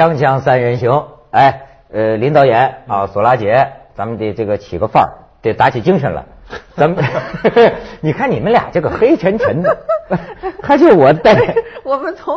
锵锵三人行，哎，呃，林导演啊，索拉姐，咱们得这个起个范儿，得打起精神来。咱们，你看你们俩这个黑沉沉的，还就我带。我们从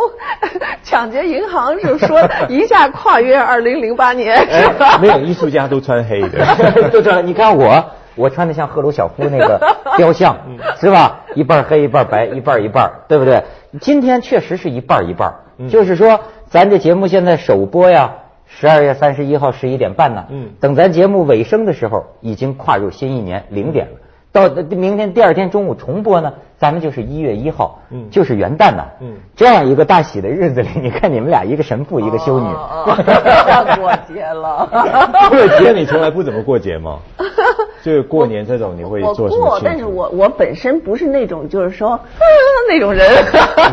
抢劫银行就说一下跨越二零零八年，是吧？没有艺术家都穿黑的，都穿。你看我，我穿的像赫鲁晓夫那个雕像，是吧？一半黑一半白，一半一半，对不对？今天确实是一半一半，就是说，咱这节目现在首播呀，十二月三十一号十一点半呢。嗯。等咱节目尾声的时候，已经跨入新一年零点了。到明天第二天中午重播呢，咱们就是一月一号，嗯，就是元旦呐，嗯，这样一个大喜的日子里，你看你们俩一个神父一个修女，要 过节了。过节你从来不怎么过节吗？就是过年这种你会做什么？过，但是我我本身不是那种就是说那种人，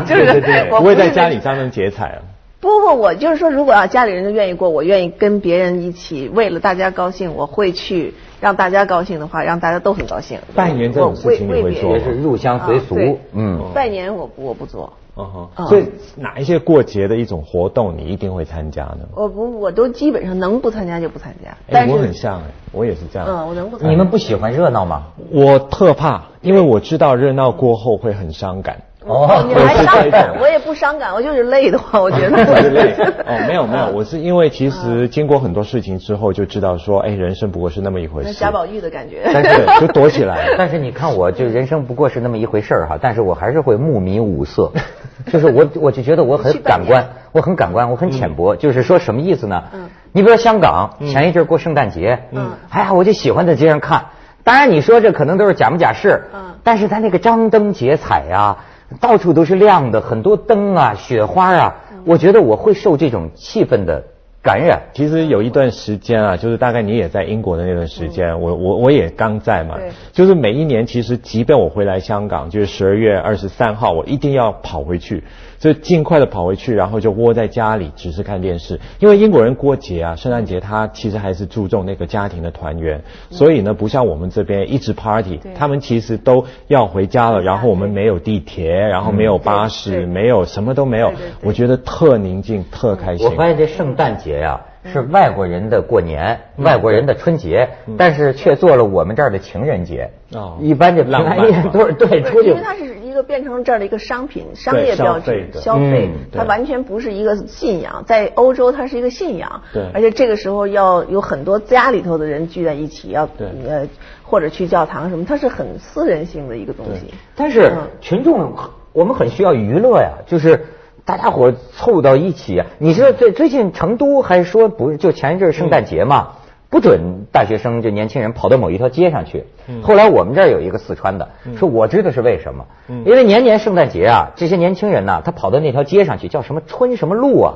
就是不会在家里张灯结彩啊。不不，我就是说，如果要家里人都愿意过，我愿意跟别人一起，为了大家高兴，我会去。让大家高兴的话，让大家都很高兴。拜年这种事情你会做，也是入乡随俗。嗯，拜年我我不做。嗯哼。所以哪一些过节的一种活动你一定会参加呢？我不，我都基本上能不参加就不参加。哎，我很像哎，我也是这样。嗯，我能不？你们不喜欢热闹吗？我特怕，因为我知道热闹过后会很伤感。哦，你还伤感，我也不伤感，我就是累的话，我觉得。累。哦，没有没有，我是因为其实经过很多事情之后，就知道说，哎，人生不过是那么一回事。贾宝玉的感觉。但是就躲起来。但是你看，我就人生不过是那么一回事儿哈，但是我还是会目迷五色，就是我我就觉得我很感官，我很感官，我很浅薄，就是说什么意思呢？嗯。你比如说香港前一阵过圣诞节，嗯，哎呀，我就喜欢在街上看。当然你说这可能都是假模假式，嗯，但是他那个张灯结彩呀。到处都是亮的，很多灯啊，雪花啊，我觉得我会受这种气氛的感染。其实有一段时间啊，就是大概你也在英国的那段时间，我我我也刚在嘛，就是每一年其实即便我回来香港，就是十二月二十三号，我一定要跑回去。就尽快的跑回去，然后就窝在家里，只是看电视。因为英国人过节啊，圣诞节他其实还是注重那个家庭的团圆，所以呢，不像我们这边一直 party，他们其实都要回家了。然后我们没有地铁，然后没有巴士，没有什么都没有。我觉得特宁静，特开心。我发现这圣诞节呀。是外国人的过年，外国人的春节，但是却做了我们这儿的情人节。哦，一般就浪漫，都是对出去。因为它是一个变成这儿的一个商品，商业标志，消费，它完全不是一个信仰。在欧洲，它是一个信仰。对。而且这个时候要有很多家里头的人聚在一起，要呃或者去教堂什么，它是很私人性的一个东西。但是群众，我们很需要娱乐呀，就是。大家伙凑到一起，你知道最最近成都还说不就前一阵圣诞节嘛，不准大学生就年轻人跑到某一条街上去。后来我们这儿有一个四川的说，我知道是为什么，因为年年圣诞节啊，这些年轻人呢，他跑到那条街上去，叫什么春什么路啊，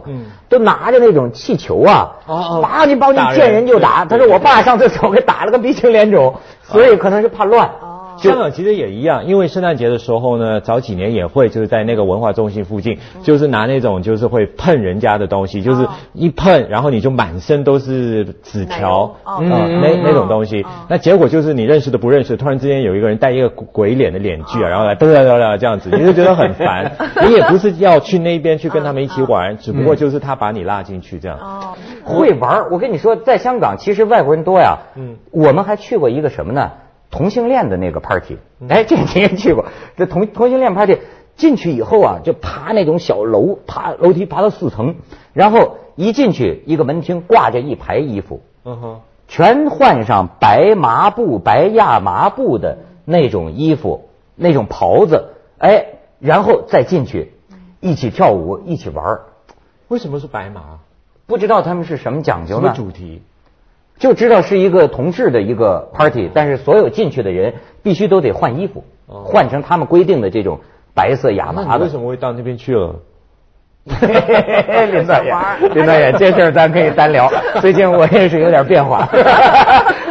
都拿着那种气球啊，叭你把你见人就打。他说我爸上次手给打了个鼻青脸肿，所以可能是怕乱。香港其实也一样，因为圣诞节的时候呢，早几年也会就是在那个文化中心附近，就是拿那种就是会碰人家的东西，就是一碰，然后你就满身都是纸条啊，那那种东西。那结果就是你认识的不认识，突然之间有一个人戴一个鬼脸的脸具啊，然后来噔噔噔噔这样子，你就觉得很烦。你也不是要去那边去跟他们一起玩，只不过就是他把你拉进去这样。哦，会玩。我跟你说，在香港其实外国人多呀。嗯，我们还去过一个什么呢？同性恋的那个 party，哎，这你也去过？这同同性恋 party 进去以后啊，就爬那种小楼，爬楼梯爬到四层，然后一进去一个门厅挂着一排衣服，嗯哼，全换上白麻布、白亚麻布的那种衣服，那种袍子，哎，然后再进去一起跳舞，一起玩。为什么是白麻？不知道他们是什么讲究呢？主题？就知道是一个同志的一个 party，但是所有进去的人必须都得换衣服，换成他们规定的这种白色亚麻的。为什么会到那边去了？林导演，林导演，这事儿咱可以单聊。最近我也是有点变化。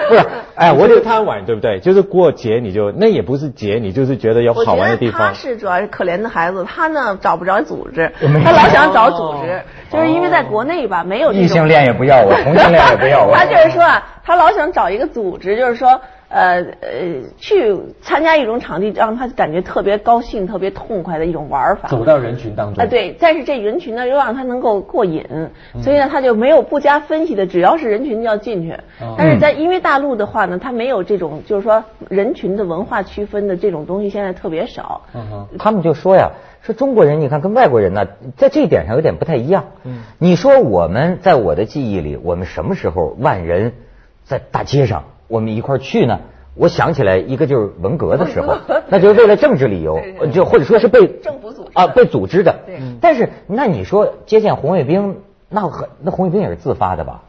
不是，哎，我就贪玩，对不对？就是过节你就那也不是节，你就是觉得有好玩的地方。他是主要是可怜的孩子，他呢找不着组织，他老想找组织，就是因为在国内吧没有异性恋也不要我，同性恋也不要我。他就是说啊，他老想找一个组织，就是说。呃呃去参加一种场地，让他感觉特别高兴、特别痛快的一种玩法。走到人群当中。啊，对，但是这人群呢又让他能够过瘾，所以呢他就没有不加分析的，只要是人群就要进去。但是在因为大陆的话呢，他没有这种就是说人群的文化区分的这种东西，现在特别少。嗯哼，他们就说呀。说中国人，你看跟外国人呢，在这一点上有点不太一样。嗯，你说我们在我的记忆里，我们什么时候万人在大街上，我们一块去呢？我想起来一个就是文革的时候，那就是为了政治理由，就或者说是被政府组织啊被组织的。对，但是那你说接见红卫兵，那很那红卫兵也是自发的吧？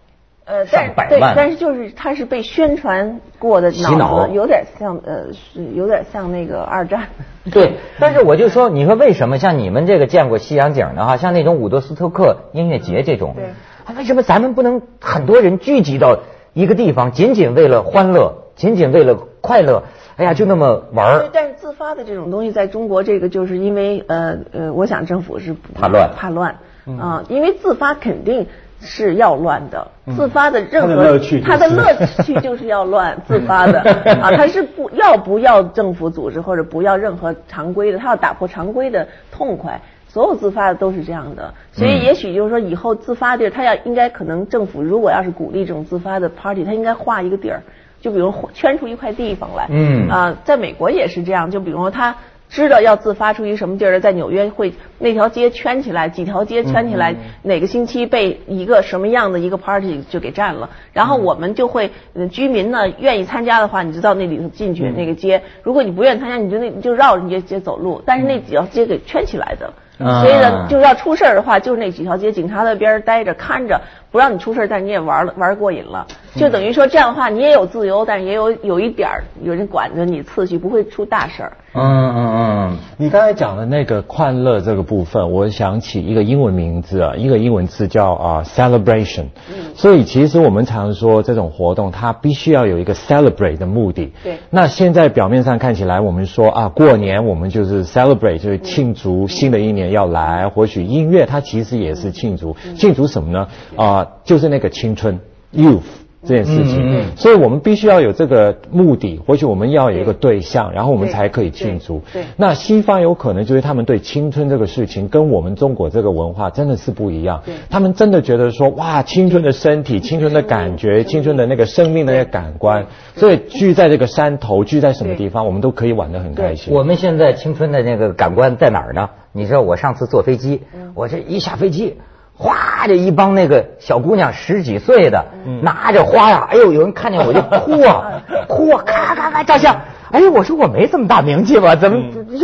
呃，但对，但是就是他是被宣传过的脑子，有点像呃，是有点像那个二战。对，但是我就说，你说为什么像你们这个见过西洋景的哈，像那种伍德斯托克音乐节这种，对，为什么咱们不能很多人聚集到一个地方，仅仅为了欢乐，仅仅为了快乐？哎呀，就那么玩儿。但是自发的这种东西，在中国这个就是因为呃呃，我想政府是怕乱，怕乱啊，因为自发肯定。是要乱的，自发的任何他的乐趣就是要乱，自发的。啊，他是不要不要政府组织或者不要任何常规的，他要打破常规的痛快，所有自发的都是这样的，所以也许就是说以后自发地儿，他要应该可能政府如果要是鼓励这种自发的 party，他应该划一个地儿，就比如圈出一块地方来，嗯。啊，在美国也是这样，就比如说他。知道要自发出一什么地儿，在纽约会那条街圈起来，几条街圈起来，哪个星期被一个什么样的一个 party 就给占了，然后我们就会居民呢愿意参加的话，你就到那里头进去那个街，如果你不愿意参加，你就那就绕着街街走路，但是那几条街给圈起来的。所以呢，就要出事儿的话，就是那几条街，警察在边儿待着看着，不让你出事儿，但你也玩了玩过瘾了，就等于说这样的话，你也有自由，但是也有有一点儿有人管着你，次序不会出大事儿。嗯嗯嗯，你刚才讲的那个快乐这个部分，我想起一个英文名字啊，一个英文字叫啊 celebration。嗯。所以其实我们常说这种活动，它必须要有一个 celebrate 的目的。对。那现在表面上看起来，我们说啊过年我们就是 celebrate，就是庆祝新的一年。要来，或许音乐它其实也是庆祝，庆祝什么呢？啊，就是那个青春，youth 这件事情。所以我们必须要有这个目的，或许我们要有一个对象，然后我们才可以庆祝。对那西方有可能就是他们对青春这个事情跟我们中国这个文化真的是不一样。他们真的觉得说，哇，青春的身体，青春的感觉，青春的那个生命的那个感官，所以聚在这个山头，聚在什么地方，我们都可以玩得很开心。我们现在青春的那个感官在哪儿呢？你知道我上次坐飞机，我这一下飞机，哗，这一帮那个小姑娘十几岁的，拿着花呀，哎呦，有人看见我就哭啊，哭啊，咔咔咔照相。哎呦，我说我没这么大名气吧？怎么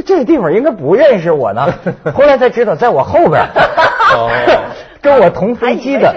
这地方应该不认识我呢？后来才知道，在我后边，跟我同飞机的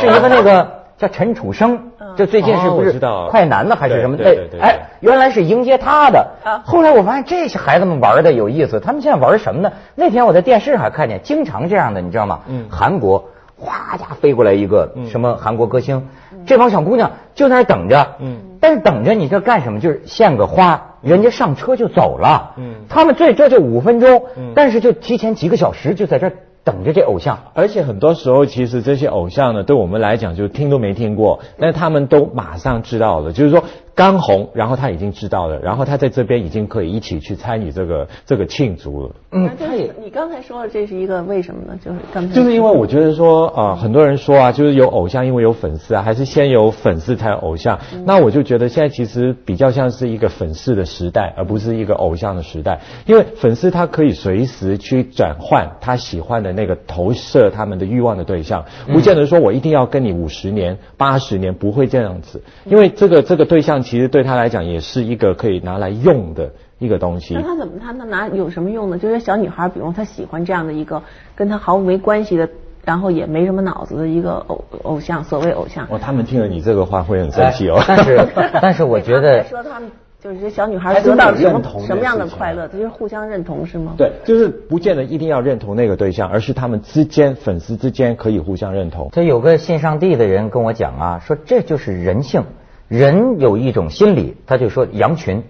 是一个那个叫陈楚生。这最近是不是快男呢，还是什么？对对哎，原来是迎接他的。后来我发现这些孩子们玩的有意思，他们现在玩什么呢？那天我在电视上看见，经常这样的，你知道吗？嗯。韩国哗家飞过来一个什么韩国歌星，这帮小姑娘就在那等着。嗯。但是等着你这干什么？就是献个花，人家上车就走了。嗯。他们最这就五分钟，但是就提前几个小时就在这。等着这偶像，而且很多时候，其实这些偶像呢，对我们来讲就听都没听过，但他们都马上知道了，就是说。刚红，然后他已经知道了，然后他在这边已经可以一起去参与这个这个庆祝了。嗯，他也，你刚才说的这是一个为什么呢？就是刚才就是因为我觉得说啊，很多人说啊，就是有偶像，因为有粉丝啊，还是先有粉丝才有偶像。那我就觉得现在其实比较像是一个粉丝的时代，而不是一个偶像的时代。因为粉丝他可以随时去转换他喜欢的那个投射他们的欲望的对象，不见得说我一定要跟你五十年、八十年，不会这样子。因为这个这个对象。其实对他来讲也是一个可以拿来用的一个东西。那他怎么他那拿有什么用呢？就是小女孩，比如她喜欢这样的一个跟她毫无没关系的，然后也没什么脑子的一个偶偶像，所谓偶像。哦，他们听了你这个话会很生气哦。但是 但是我觉得说他们就是这小女孩得到什么什么样的快乐，就是互相认同是吗？对，就是不见得一定要认同那个对象，而是他们之间粉丝之间可以互相认同。这有个信上帝的人跟我讲啊，说这就是人性。人有一种心理，他就说羊群，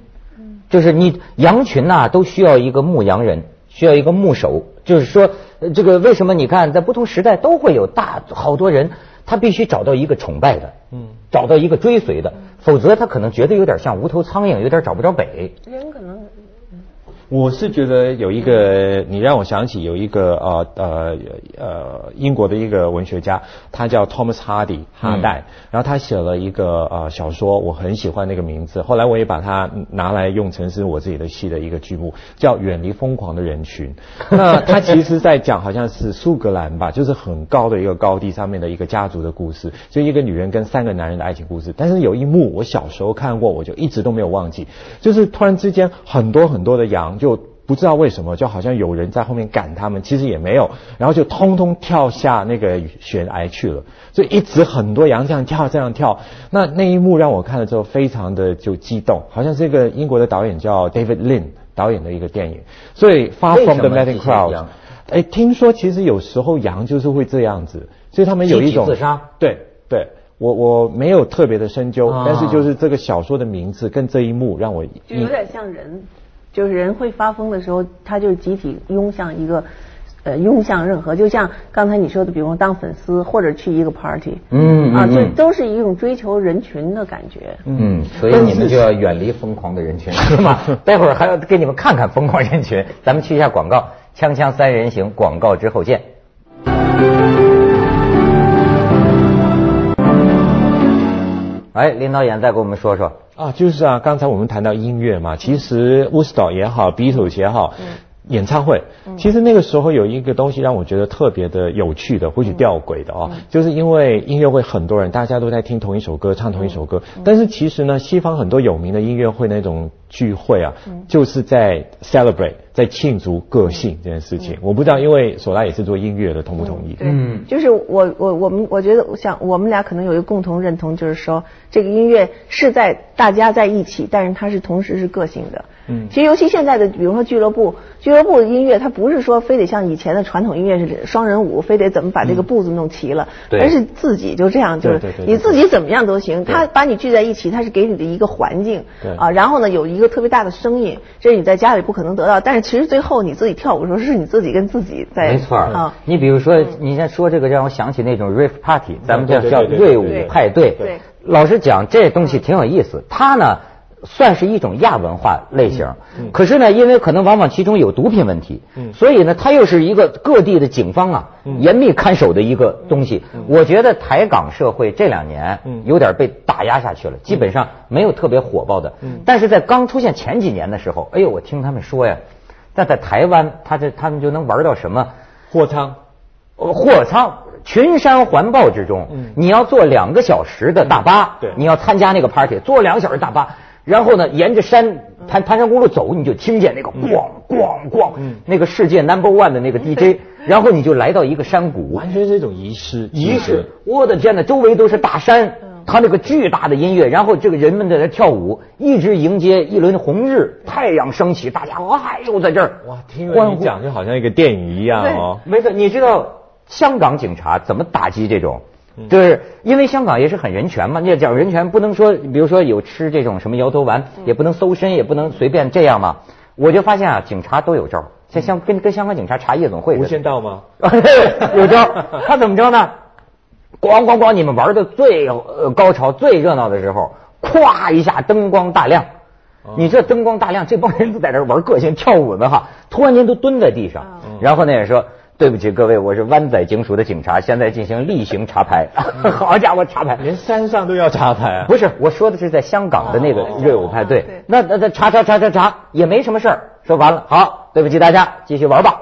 就是你羊群呐，都需要一个牧羊人，需要一个牧首。就是说，这个为什么你看，在不同时代都会有大好多人，他必须找到一个崇拜的，嗯，找到一个追随的，否则他可能觉得有点像无头苍蝇，有点找不着北。人可能。我是觉得有一个，你让我想起有一个呃呃呃英国的一个文学家，他叫 Thomas Hardy 哈代，然后他写了一个呃小说，我很喜欢那个名字，后来我也把它拿来用成是我自己的戏的一个剧目，叫《远离疯狂的人群》。那他其实在讲好像是苏格兰吧，就是很高的一个高地上面的一个家族的故事，就一个女人跟三个男人的爱情故事。但是有一幕我小时候看过，我就一直都没有忘记，就是突然之间很多很多的羊。就不知道为什么，就好像有人在后面赶他们，其实也没有，然后就通通跳下那个悬崖去了。所以一直很多羊这样跳，这样跳。那那一幕让我看了之后，非常的就激动，好像是一个英国的导演叫 David Lin 导演的一个电影。所以 Far from the Madding Crowd，哎，听说其实有时候羊就是会这样子，所以他们有一种自杀。对对，我我没有特别的深究，但是就是这个小说的名字跟这一幕让我就有点像人。就是人会发疯的时候，他就集体拥向一个，呃，拥向任何，就像刚才你说的，比如当粉丝或者去一个 party，嗯啊，就都是一种追求人群的感觉。嗯，所以你们就要远离疯狂的人群，是吗？待会儿还要给你们看看疯狂人群。咱们去一下广告，锵锵三人行，广告之后见。哎，林导演再给我们说说。啊，就是啊，刚才我们谈到音乐嘛，其实 w o o s t o c k 也好，Beatles 也好，演唱会，其实那个时候有一个东西让我觉得特别的有趣的，或许吊诡的哦，就是因为音乐会很多人，大家都在听同一首歌，唱同一首歌，但是其实呢，西方很多有名的音乐会那种。聚会啊，就是在 celebrate，在庆祝个性这件事情。我不知道，因为索拉也是做音乐的，同不同意？嗯，就是我我我们我觉得，我想我们俩可能有一个共同认同，就是说这个音乐是在大家在一起，但是它是同时是个性的。嗯，其实尤其现在的，比如说俱乐部，俱乐部的音乐，它不是说非得像以前的传统音乐是双人舞，非得怎么把这个步子弄齐了，而是自己就这样，就是你自己怎么样都行。他把你聚在一起，他是给你的一个环境，啊，然后呢有一个。特别大的声音，这是你在家里不可能得到。但是其实最后你自己跳舞的时候，是你自己跟自己在。没错啊，你比如说，你先说这个，让我想起那种 rave party，咱们叫叫瑞舞派对。对，老实讲，这东西挺有意思。他呢。算是一种亚文化类型，可是呢，因为可能往往其中有毒品问题，所以呢，它又是一个各地的警方啊严密看守的一个东西。我觉得台港社会这两年有点被打压下去了，基本上没有特别火爆的。但是在刚出现前几年的时候，哎呦，我听他们说呀，但在台湾，他这他们就能玩到什么？货仓，货仓群山环抱之中，你要坐两个小时的大巴，你要参加那个 party，坐两个小时大巴。然后呢，沿着山盘盘山公路走，你就听见那个咣咣咣，那个世界 number one 的那个 DJ，然后你就来到一个山谷，完全是一种仪式。仪式，我的天呐，周围都是大山，他那个巨大的音乐，然后这个人们在那跳舞，一直迎接一轮红日，太阳升起，大家哇又在这儿哇，听你讲就好像一个电影一样哦。没错，你知道香港警察怎么打击这种？就是因为香港也是很人权嘛，你讲人权不能说，比如说有吃这种什么摇头丸，也不能搜身，也不能随便这样嘛。我就发现啊，警察都有招，像香跟跟香港警察查夜总会。无间道吗？有招，他怎么着呢？咣咣咣！你们玩的最高潮、最热闹的时候，咵一下灯光大亮，你这灯光大亮，这帮人都在这玩个性跳舞呢哈，突然间都蹲在地上，然后呢也说。对不起各位，我是湾仔警署的警察，现在进行例行查牌。好家伙，查牌，连山上都要查牌啊！不是，我说的是在香港的那个瑞舞派对。那那那查查查查查也没什么事儿。说完了，好，对不起大家，继续玩吧。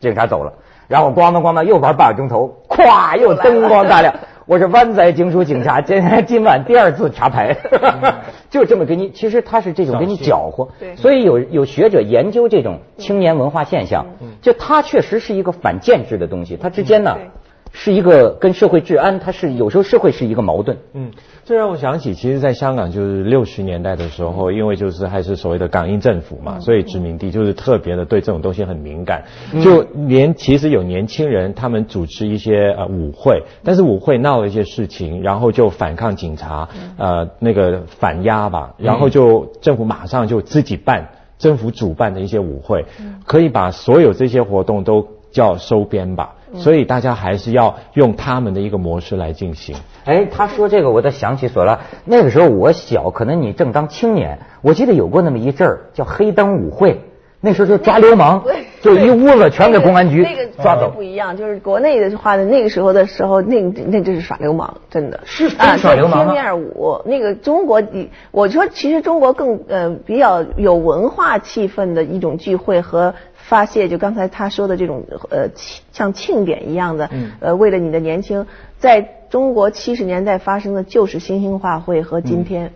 警察走了，然后咣当咣当又玩半个钟头，咵又灯光大亮。我是湾仔警署警察，今 今晚第二次查牌，就这么给你。其实他是这种给你搅和，所以有有学者研究这种青年文化现象，就它确实是一个反建制的东西，它之间呢。是一个跟社会治安，它是有时候社会是一个矛盾。嗯，这让我想起，其实，在香港就是六十年代的时候，因为就是还是所谓的港英政府嘛，所以殖民地就是特别的对这种东西很敏感。就连其实有年轻人，他们主持一些呃舞会，但是舞会闹了一些事情，然后就反抗警察，呃，那个反压吧，然后就政府马上就自己办，政府主办的一些舞会，可以把所有这些活动都叫收编吧。所以大家还是要用他们的一个模式来进行。哎，他说这个，我倒想起索拉。那个时候我小，可能你正当青年，我记得有过那么一阵儿叫黑灯舞会。那时候就抓流氓，就一屋子全给公安局抓走。不一样，就是国内的话呢，那个时候的时候，那那就是耍流氓，真的是啊耍流氓贴面舞，那个中国，我说其实中国更呃比较有文化气氛的一种聚会和发泄，就刚才他说的这种呃像庆典一样的，呃为了你的年轻，在中国七十年代发生的就是新兴画会和今天。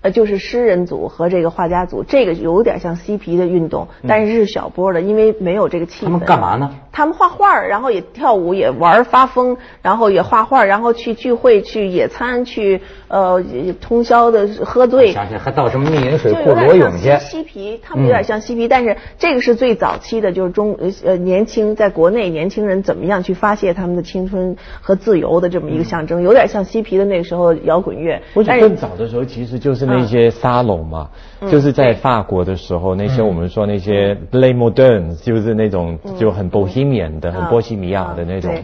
呃，就是诗人组和这个画家组，这个有点像嬉皮的运动，但是是小波的，因为没有这个气氛。他们干嘛呢？他们画画，然后也跳舞，也玩发疯，然后也画画，然后去聚会，去野餐，去呃通宵的喝醉。想想还到什么密云水库裸泳去？嬉皮，他们有点像嬉皮，但是这个是最早期的，就是中呃年轻在国内年轻人怎么样去发泄他们的青春和自由的这么一个象征，有点像嬉皮的那个时候摇滚乐。或者更早的时候，其实就是。那些沙龙嘛，就是在法国的时候，那些我们说那些 le modern，就是那种就很 bohemian 的、很波西米亚的那种。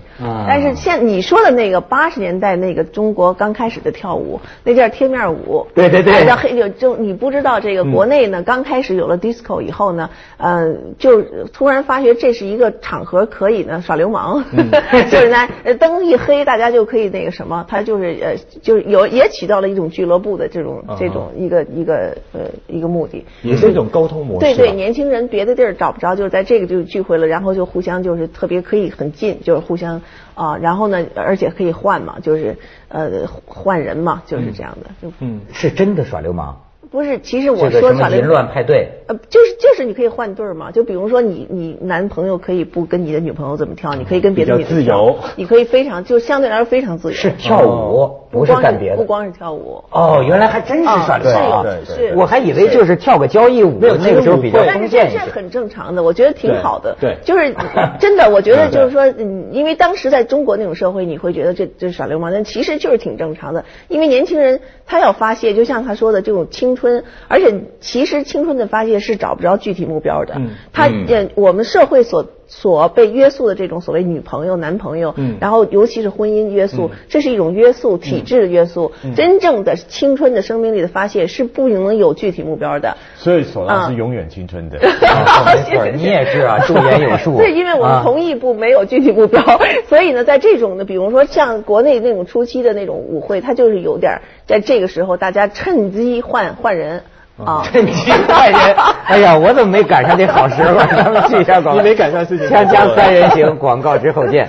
但是现你说的那个八十年代那个中国刚开始的跳舞，那叫贴面舞。对对对。叫黑就就你不知道这个国内呢，刚开始有了 disco 以后呢，嗯，就突然发觉这是一个场合可以呢耍流氓，就是呢灯一黑，大家就可以那个什么，他就是呃就是有也起到了一种俱乐部的这种这。种一个一个呃一个目的，也是一种沟通模式。对对，年轻人别的地儿找不着，就是在这个就聚会了，然后就互相就是特别可以很近，就是互相啊，然后呢，而且可以换嘛，就是呃换人嘛，就是这样的。嗯，是真的耍流氓。不是，其实我说耍淫乱派对，呃，就是就是你可以换对儿嘛，就比如说你你男朋友可以不跟你的女朋友怎么跳，你可以跟别的女自由，你可以非常就相对来说非常自由。是跳舞，不是干别的，不光是跳舞。哦，原来还真是耍流氓，是，我还以为就是跳个交谊舞，那个时候比较封建一些。是很正常的，我觉得挺好的。对，就是 真的，我觉得就是说，因为当时在中国那种社会，你会觉得这这耍流氓，但其实就是挺正常的，因为年轻人他要发泄，就像他说的这种青春，而且。其实青春的发泄是找不着具体目标的，他呃，我们社会所所被约束的这种所谓女朋友、男朋友，然后尤其是婚姻约束，这是一种约束，体制的约束。真正的青春的生命力的发泄是不能有具体目标的。所以索拉是永远青春的。没错，你也是啊，驻颜有术。对，因为我们同意不没有具体目标，所以呢，在这种的，比如说像国内那种初期的那种舞会，它就是有点在这个时候大家趁机换换人。啊，趁机换人！哎呀，我怎么没赶上这好时候？咱们去一下广告。你没赶上是？锵锵三人行，广告之后见。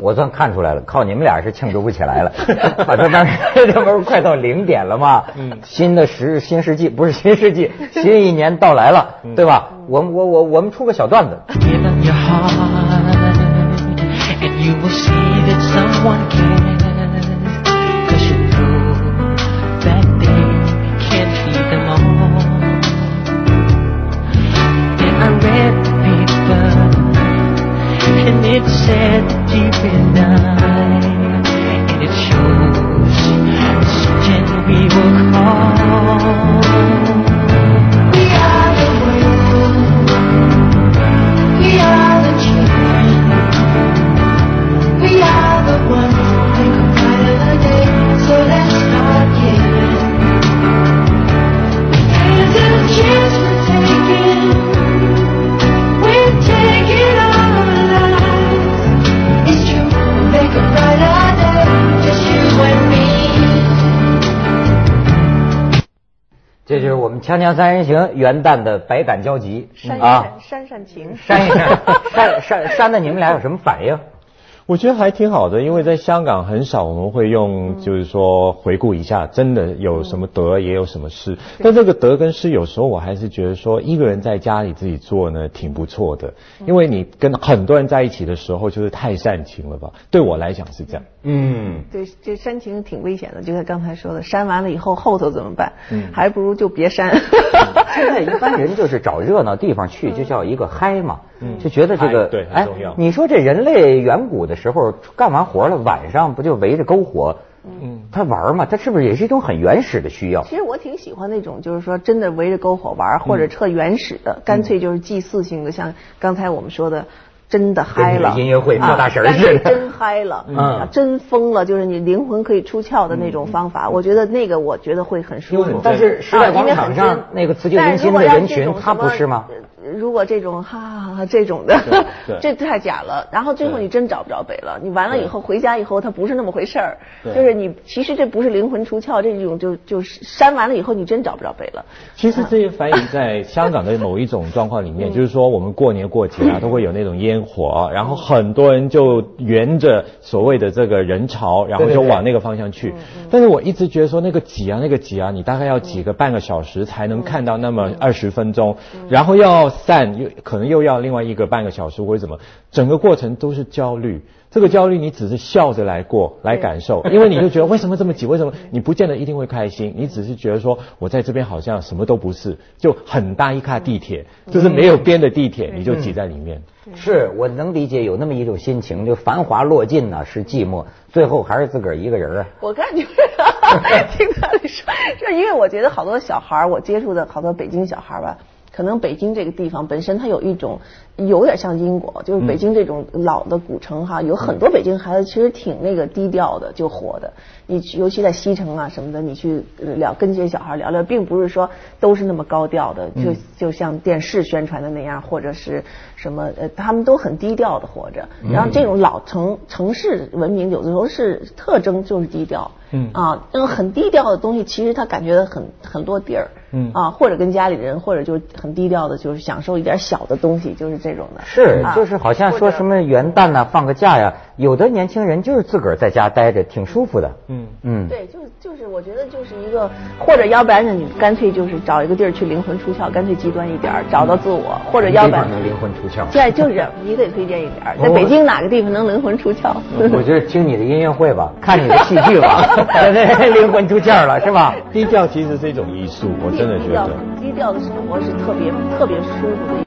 我算看出来了，靠你们俩是庆祝不起来了。反正当时这不是快到零点了吗？嗯。新的时新世纪不是新世纪，新一年到来了，对吧？我我我我们出个小段子。and it said deep in and it shows the we were called. 锵锵三人行元旦的百感交集。啊，扇扇情，煽一煽，煽煽煽的你们俩有什么反应？我觉得还挺好的，因为在香港很少我们会用，就是说回顾一下，真的有什么得，也有什么失。但这个得跟失，有时候我还是觉得说，一个人在家里自己做呢，挺不错的。因为你跟很多人在一起的时候，就是太煽情了吧？对我来讲是这样。嗯，对，这煽情挺危险的，就像刚才说的，煽完了以后后头怎么办？嗯，还不如就别煽。现在一般人就是找热闹地方去，就叫一个嗨嘛。嗯，就觉得这个对，很重要，你说这人类远古的时候干完活了，晚上不就围着篝火嗯，他玩嘛，他是不是也是一种很原始的需要？其实我挺喜欢那种，就是说真的围着篝火玩，或者特原始的，干脆就是祭祀性的，像刚才我们说的。真的嗨了，音乐会跳大神似的，真嗨了，嗯，真疯了，就是你灵魂可以出窍的那种方法。我觉得那个，我觉得会很舒服。但是时代广场上那个辞旧迎新的人群，他不是吗？如果这种哈哈哈这种的，这太假了。然后最后你真找不着北了。你完了以后回家以后，它不是那么回事儿。就是你其实这不是灵魂出窍，这种就就是删完了以后，你真找不着北了。其实这些反映在香港的某一种状况里面，就是说我们过年过节啊，都会有那种烟火，然后很多人就沿着所谓的这个人潮，然后就往那个方向去。但是我一直觉得说那个挤啊，那个挤啊，你大概要挤个半个小时才能看到那么二十分钟，然后要。散又可能又要另外一个半个小时，或者怎么，整个过程都是焦虑。这个焦虑你只是笑着来过来感受，因为你就觉得为什么这么挤？为什么你不见得一定会开心？你只是觉得说我在这边好像什么都不是，就很大一卡地铁，就是没有边的地铁，你就挤在里面。是我能理解有那么一种心情，就繁华落尽呢是寂寞，最后还是自个儿一个人啊。我看 就是听他说，就因为我觉得好多小孩我接触的好多北京小孩吧。可能北京这个地方本身它有一种有点像英国，就是北京这种老的古城哈，有很多北京孩子其实挺那个低调的，就活的。你尤其在西城啊什么的，你去聊跟这些小孩聊聊，并不是说都是那么高调的，就就像电视宣传的那样，或者是什么呃，他们都很低调的活着。然后这种老城城市文明有的时候是特征就是低调。嗯啊，那种很低调的东西，其实他感觉很很落地儿。嗯啊，或者跟家里人，或者就很低调的，就是享受一点小的东西，就是这种的。是，就是好像说什么元旦呐，放个假呀，有的年轻人就是自个儿在家待着，挺舒服的。嗯嗯嗯，对，就就是我觉得就是一个，或者要不然呢，你干脆就是找一个地儿去灵魂出窍，干脆极端一点，找到自我，或者要不然能灵魂出窍。对，就是你得推荐一点，在北京哪个地方能灵魂出窍？我觉得听你的音乐会吧，看你的戏剧吧，灵魂出窍了，是吧？低调其实是一种艺术，我真的觉得低调的生活是特别特别舒服的。